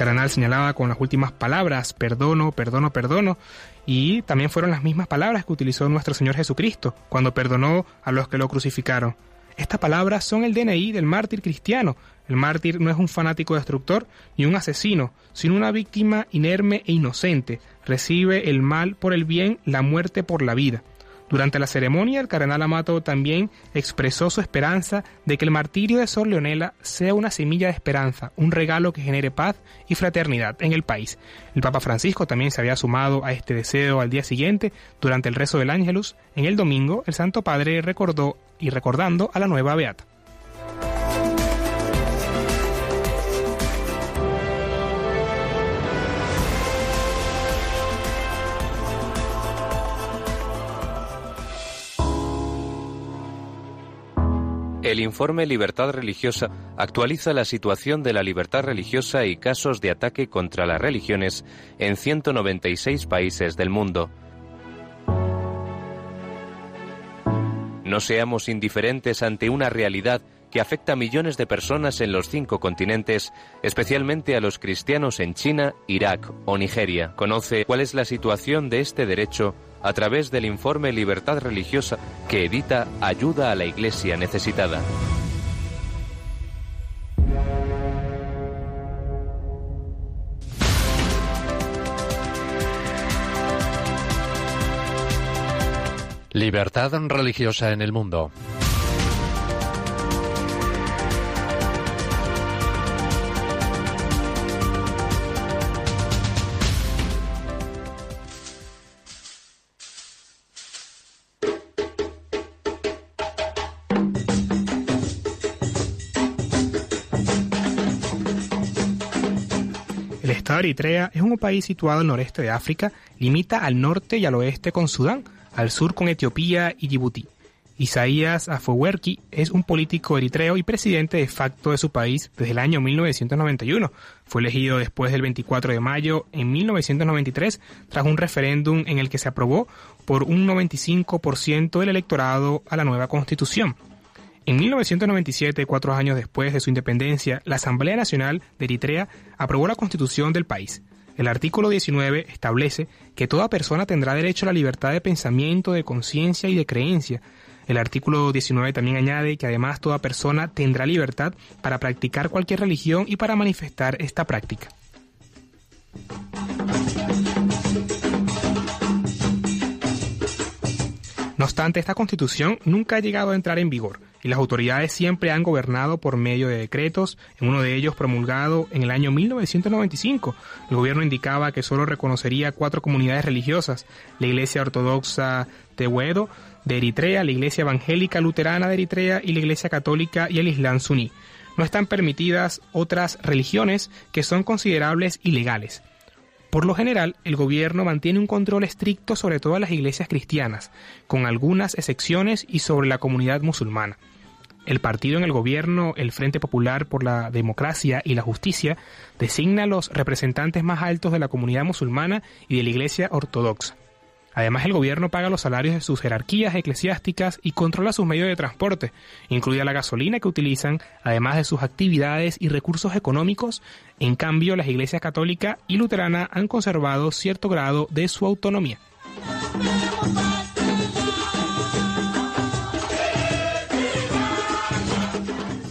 El cardenal señalaba con las últimas palabras, perdono, perdono, perdono, y también fueron las mismas palabras que utilizó nuestro Señor Jesucristo cuando perdonó a los que lo crucificaron. Estas palabras son el DNI del mártir cristiano. El mártir no es un fanático destructor ni un asesino, sino una víctima inerme e inocente. Recibe el mal por el bien, la muerte por la vida. Durante la ceremonia, el cardenal Amato también expresó su esperanza de que el martirio de Sor Leonela sea una semilla de esperanza, un regalo que genere paz y fraternidad en el país. El Papa Francisco también se había sumado a este deseo al día siguiente, durante el rezo del Ángelus. En el domingo, el Santo Padre recordó y recordando a la nueva Beata. El informe Libertad Religiosa actualiza la situación de la libertad religiosa y casos de ataque contra las religiones en 196 países del mundo. No seamos indiferentes ante una realidad que afecta a millones de personas en los cinco continentes, especialmente a los cristianos en China, Irak o Nigeria. Conoce cuál es la situación de este derecho a través del informe Libertad Religiosa que edita Ayuda a la Iglesia Necesitada. Libertad religiosa en el mundo. Eritrea es un país situado al noreste de África, limita al norte y al oeste con Sudán, al sur con Etiopía y Djibouti. Isaías Afewerki es un político eritreo y presidente de facto de su país desde el año 1991. Fue elegido después del 24 de mayo en 1993 tras un referéndum en el que se aprobó por un 95% del electorado a la nueva constitución. En 1997, cuatro años después de su independencia, la Asamblea Nacional de Eritrea aprobó la constitución del país. El artículo 19 establece que toda persona tendrá derecho a la libertad de pensamiento, de conciencia y de creencia. El artículo 19 también añade que además toda persona tendrá libertad para practicar cualquier religión y para manifestar esta práctica. No obstante, esta constitución nunca ha llegado a entrar en vigor y las autoridades siempre han gobernado por medio de decretos, en uno de ellos promulgado en el año 1995. El gobierno indicaba que solo reconocería cuatro comunidades religiosas, la Iglesia Ortodoxa Tehuedo de Eritrea, la Iglesia Evangélica Luterana de Eritrea y la Iglesia Católica y el Islam suní. No están permitidas otras religiones que son considerables ilegales. Por lo general, el gobierno mantiene un control estricto sobre todas las iglesias cristianas, con algunas excepciones y sobre la comunidad musulmana. El partido en el gobierno, el Frente Popular por la Democracia y la Justicia, designa a los representantes más altos de la comunidad musulmana y de la Iglesia Ortodoxa. Además, el gobierno paga los salarios de sus jerarquías eclesiásticas y controla sus medios de transporte, incluida la gasolina que utilizan, además de sus actividades y recursos económicos. En cambio, las iglesias católica y luterana han conservado cierto grado de su autonomía.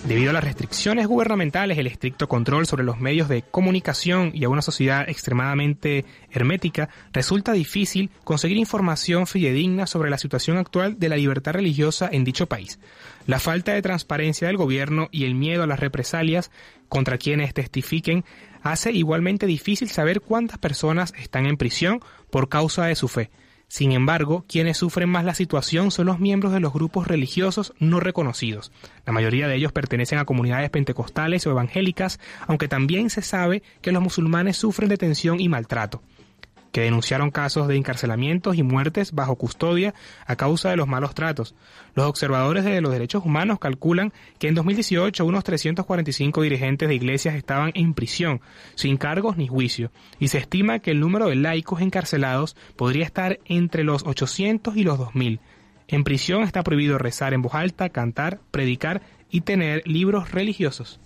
Debido a las restricciones gubernamentales, el estricto control sobre los medios de comunicación y a una sociedad extremadamente hermética, resulta difícil conseguir información fidedigna sobre la situación actual de la libertad religiosa en dicho país. La falta de transparencia del gobierno y el miedo a las represalias contra quienes testifiquen hace igualmente difícil saber cuántas personas están en prisión por causa de su fe. Sin embargo, quienes sufren más la situación son los miembros de los grupos religiosos no reconocidos. La mayoría de ellos pertenecen a comunidades pentecostales o evangélicas, aunque también se sabe que los musulmanes sufren detención y maltrato que denunciaron casos de encarcelamientos y muertes bajo custodia a causa de los malos tratos. Los observadores de los derechos humanos calculan que en 2018 unos 345 dirigentes de iglesias estaban en prisión, sin cargos ni juicio, y se estima que el número de laicos encarcelados podría estar entre los 800 y los 2000. En prisión está prohibido rezar en voz alta, cantar, predicar y tener libros religiosos.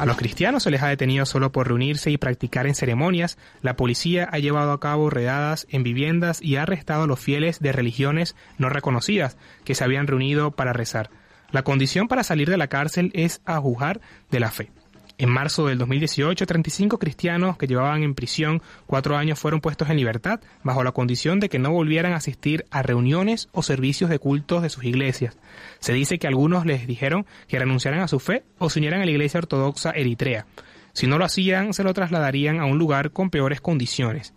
A los cristianos se les ha detenido solo por reunirse y practicar en ceremonias. La policía ha llevado a cabo redadas en viviendas y ha arrestado a los fieles de religiones no reconocidas que se habían reunido para rezar. La condición para salir de la cárcel es ajujar de la fe. En marzo del 2018, 35 cristianos que llevaban en prisión cuatro años fueron puestos en libertad bajo la condición de que no volvieran a asistir a reuniones o servicios de cultos de sus iglesias. Se dice que algunos les dijeron que renunciaran a su fe o se unieran a la iglesia ortodoxa eritrea. Si no lo hacían, se lo trasladarían a un lugar con peores condiciones.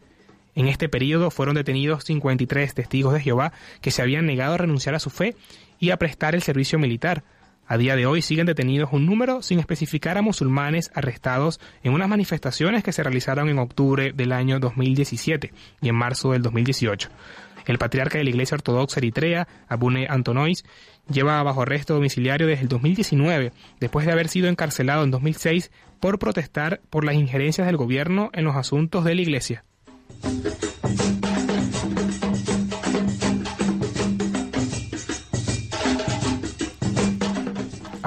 En este periodo fueron detenidos 53 testigos de Jehová que se habían negado a renunciar a su fe y a prestar el servicio militar. A día de hoy siguen detenidos un número sin especificar a musulmanes arrestados en unas manifestaciones que se realizaron en octubre del año 2017 y en marzo del 2018. El patriarca de la Iglesia Ortodoxa Eritrea, Abune Antonois, lleva bajo arresto domiciliario desde el 2019, después de haber sido encarcelado en 2006 por protestar por las injerencias del gobierno en los asuntos de la Iglesia.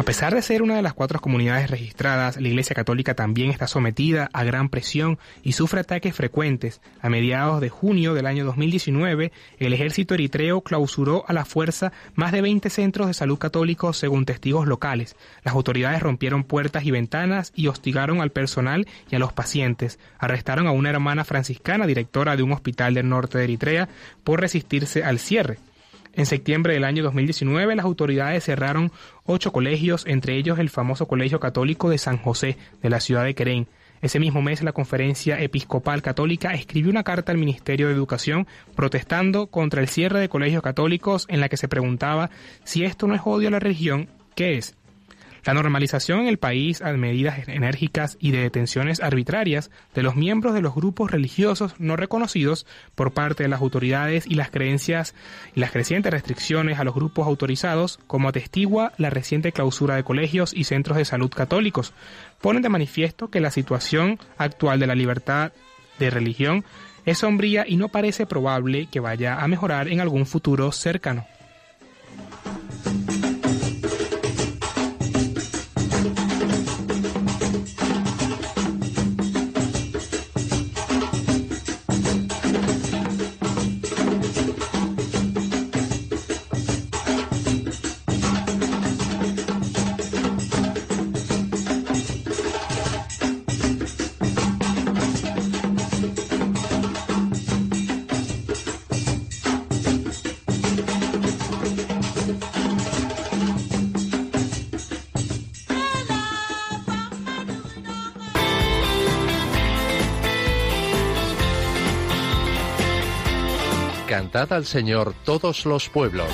Pesar de ser una de las cuatro comunidades registradas, la Iglesia Católica también está sometida a gran presión y sufre ataques frecuentes. A mediados de junio del año 2019, el ejército eritreo clausuró a la fuerza más de 20 centros de salud católicos según testigos locales. Las autoridades rompieron puertas y ventanas y hostigaron al personal y a los pacientes. Arrestaron a una hermana franciscana, directora de un hospital del norte de Eritrea, por resistirse al cierre. En septiembre del año 2019, las autoridades cerraron ocho colegios, entre ellos el famoso Colegio Católico de San José, de la ciudad de Querén. Ese mismo mes, la Conferencia Episcopal Católica escribió una carta al Ministerio de Educación protestando contra el cierre de colegios católicos en la que se preguntaba si esto no es odio a la religión, ¿qué es? La normalización en el país a medidas enérgicas y de detenciones arbitrarias de los miembros de los grupos religiosos no reconocidos por parte de las autoridades y las creencias y las crecientes restricciones a los grupos autorizados, como atestigua la reciente clausura de colegios y centros de salud católicos, ponen de manifiesto que la situación actual de la libertad de religión es sombría y no parece probable que vaya a mejorar en algún futuro cercano. Cantad al Señor todos los pueblos.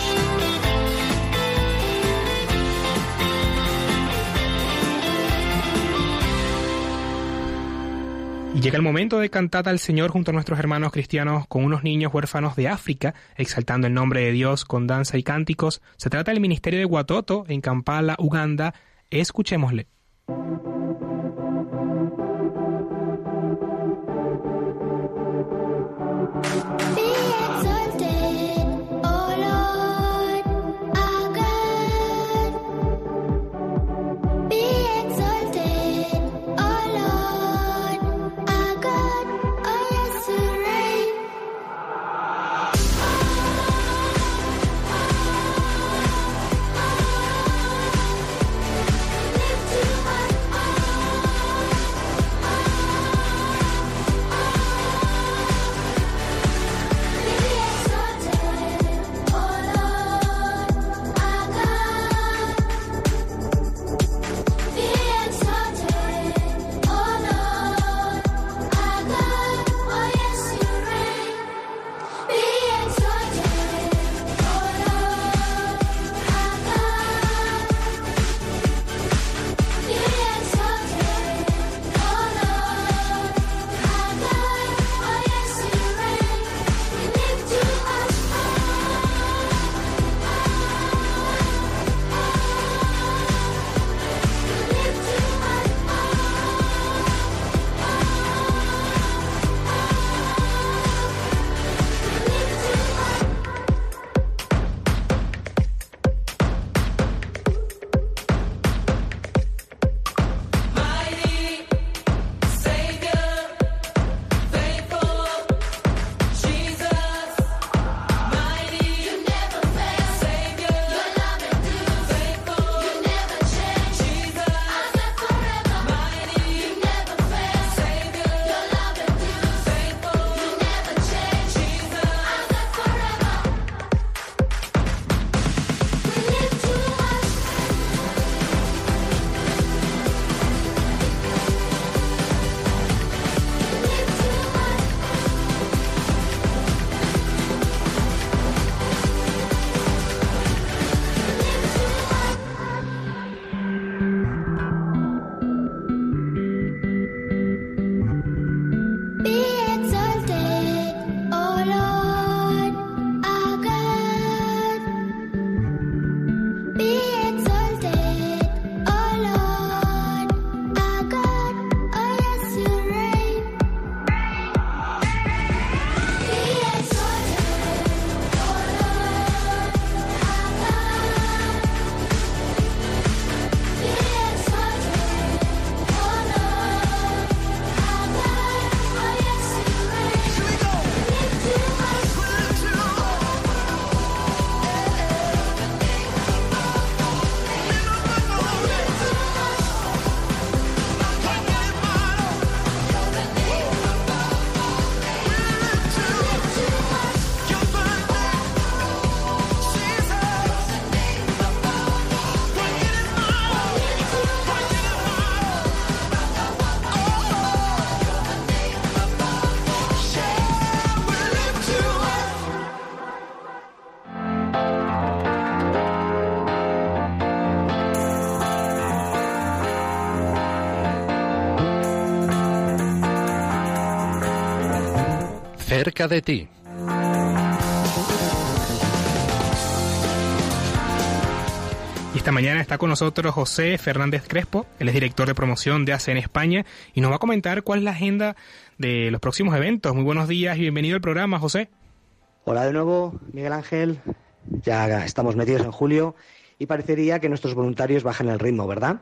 Y llega el momento de cantar al Señor junto a nuestros hermanos cristianos con unos niños huérfanos de África, exaltando el nombre de Dios con danza y cánticos. Se trata del ministerio de Watoto en Kampala, Uganda. Escuchémosle. Cerca de ti. Y esta mañana está con nosotros José Fernández Crespo, él es director de promoción de ACE en España y nos va a comentar cuál es la agenda de los próximos eventos. Muy buenos días y bienvenido al programa, José. Hola de nuevo, Miguel Ángel. Ya estamos metidos en julio y parecería que nuestros voluntarios bajan el ritmo, ¿verdad?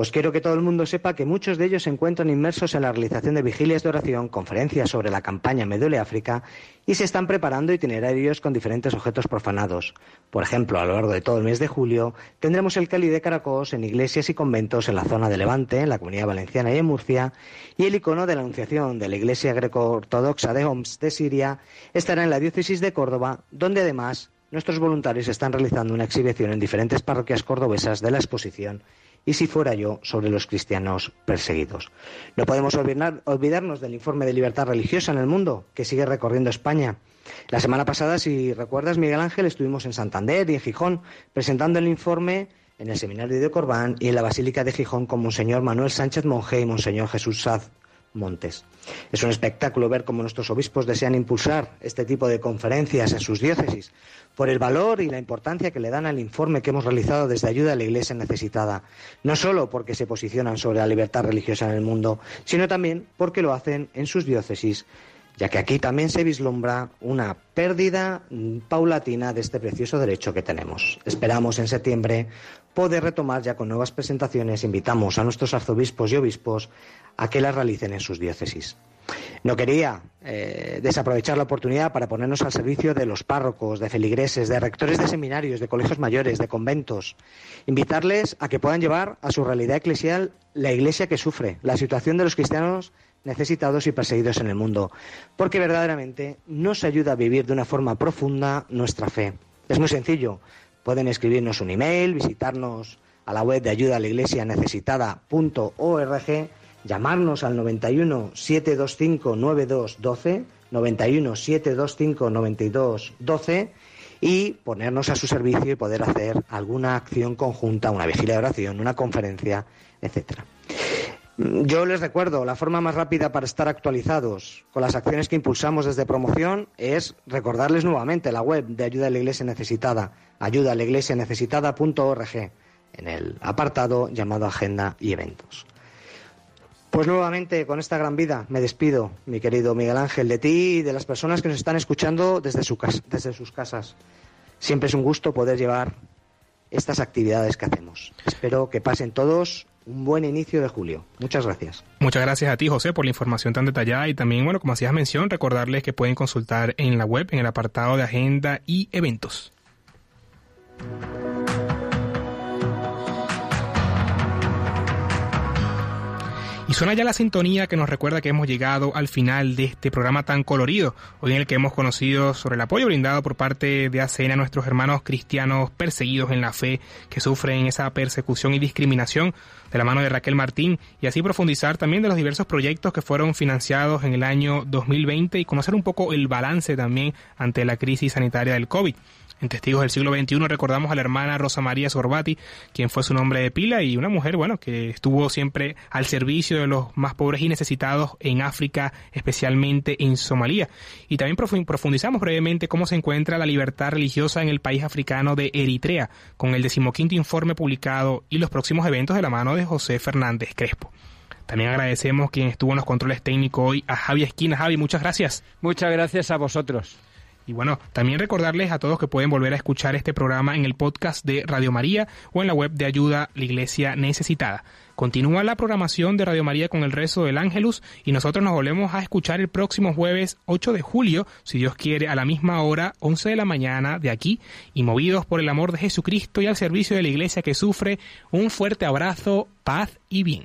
Pues quiero que todo el mundo sepa que muchos de ellos se encuentran inmersos en la realización de vigilias de oración, conferencias sobre la campaña Me África y se están preparando itinerarios con diferentes objetos profanados. Por ejemplo, a lo largo de todo el mes de julio tendremos el Cali de Caracos en iglesias y conventos en la zona de Levante, en la Comunidad Valenciana y en Murcia, y el icono de la Anunciación de la Iglesia Greco-Ortodoxa de Homs de Siria estará en la diócesis de Córdoba, donde además nuestros voluntarios están realizando una exhibición en diferentes parroquias cordobesas de la exposición y si fuera yo sobre los cristianos perseguidos. No podemos olvidarnos del informe de libertad religiosa en el mundo que sigue recorriendo España. La semana pasada, si recuerdas, Miguel Ángel, estuvimos en Santander y en Gijón presentando el informe en el seminario de Corbán y en la Basílica de Gijón con Monseñor Manuel Sánchez Monje y Monseñor Jesús Saz Montes. Es un espectáculo ver cómo nuestros obispos desean impulsar este tipo de conferencias en sus diócesis, por el valor y la importancia que le dan al informe que hemos realizado desde Ayuda a la Iglesia Necesitada, no solo porque se posicionan sobre la libertad religiosa en el mundo, sino también porque lo hacen en sus diócesis, ya que aquí también se vislumbra una pérdida paulatina de este precioso derecho que tenemos. Esperamos en septiembre poder retomar ya con nuevas presentaciones. Invitamos a nuestros arzobispos y obispos a que las realicen en sus diócesis. No quería eh, desaprovechar la oportunidad para ponernos al servicio de los párrocos, de feligreses, de rectores de seminarios, de colegios mayores, de conventos. Invitarles a que puedan llevar a su realidad eclesial la iglesia que sufre, la situación de los cristianos necesitados y perseguidos en el mundo, porque verdaderamente nos ayuda a vivir de una forma profunda nuestra fe. Es muy sencillo. Pueden escribirnos un email, visitarnos a la web de ayuda a la iglesia necesitada.org llamarnos al 91 725 9212, 91 725 9212 y ponernos a su servicio y poder hacer alguna acción conjunta, una vigilia de oración, una conferencia, etcétera. Yo les recuerdo, la forma más rápida para estar actualizados con las acciones que impulsamos desde promoción es recordarles nuevamente la web de Ayuda a la Iglesia Necesitada, ayuda en el apartado llamado Agenda y Eventos. Pues nuevamente con esta gran vida me despido, mi querido Miguel Ángel, de ti y de las personas que nos están escuchando desde, su desde sus casas. Siempre es un gusto poder llevar estas actividades que hacemos. Espero que pasen todos un buen inicio de julio. Muchas gracias. Muchas gracias a ti, José, por la información tan detallada y también, bueno, como hacías mención, recordarles que pueden consultar en la web, en el apartado de agenda y eventos. Y suena ya la sintonía que nos recuerda que hemos llegado al final de este programa tan colorido, hoy en el que hemos conocido sobre el apoyo brindado por parte de ACN a nuestros hermanos cristianos perseguidos en la fe, que sufren esa persecución y discriminación de la mano de Raquel Martín, y así profundizar también de los diversos proyectos que fueron financiados en el año 2020 y conocer un poco el balance también ante la crisis sanitaria del COVID. En Testigos del siglo XXI recordamos a la hermana Rosa María Sorbati, quien fue su nombre de pila y una mujer, bueno, que estuvo siempre al servicio de los más pobres y necesitados en África, especialmente en Somalia. Y también profundizamos brevemente cómo se encuentra la libertad religiosa en el país africano de Eritrea, con el decimoquinto informe publicado y los próximos eventos de la mano de José Fernández Crespo. También agradecemos quien estuvo en los controles técnicos hoy, a Javi Esquina. Javi, muchas gracias. Muchas gracias a vosotros. Y bueno, también recordarles a todos que pueden volver a escuchar este programa en el podcast de Radio María o en la web de Ayuda la Iglesia Necesitada. Continúa la programación de Radio María con el rezo del Ángelus y nosotros nos volvemos a escuchar el próximo jueves 8 de julio, si Dios quiere, a la misma hora, 11 de la mañana de aquí, y movidos por el amor de Jesucristo y al servicio de la Iglesia que sufre, un fuerte abrazo, paz y bien.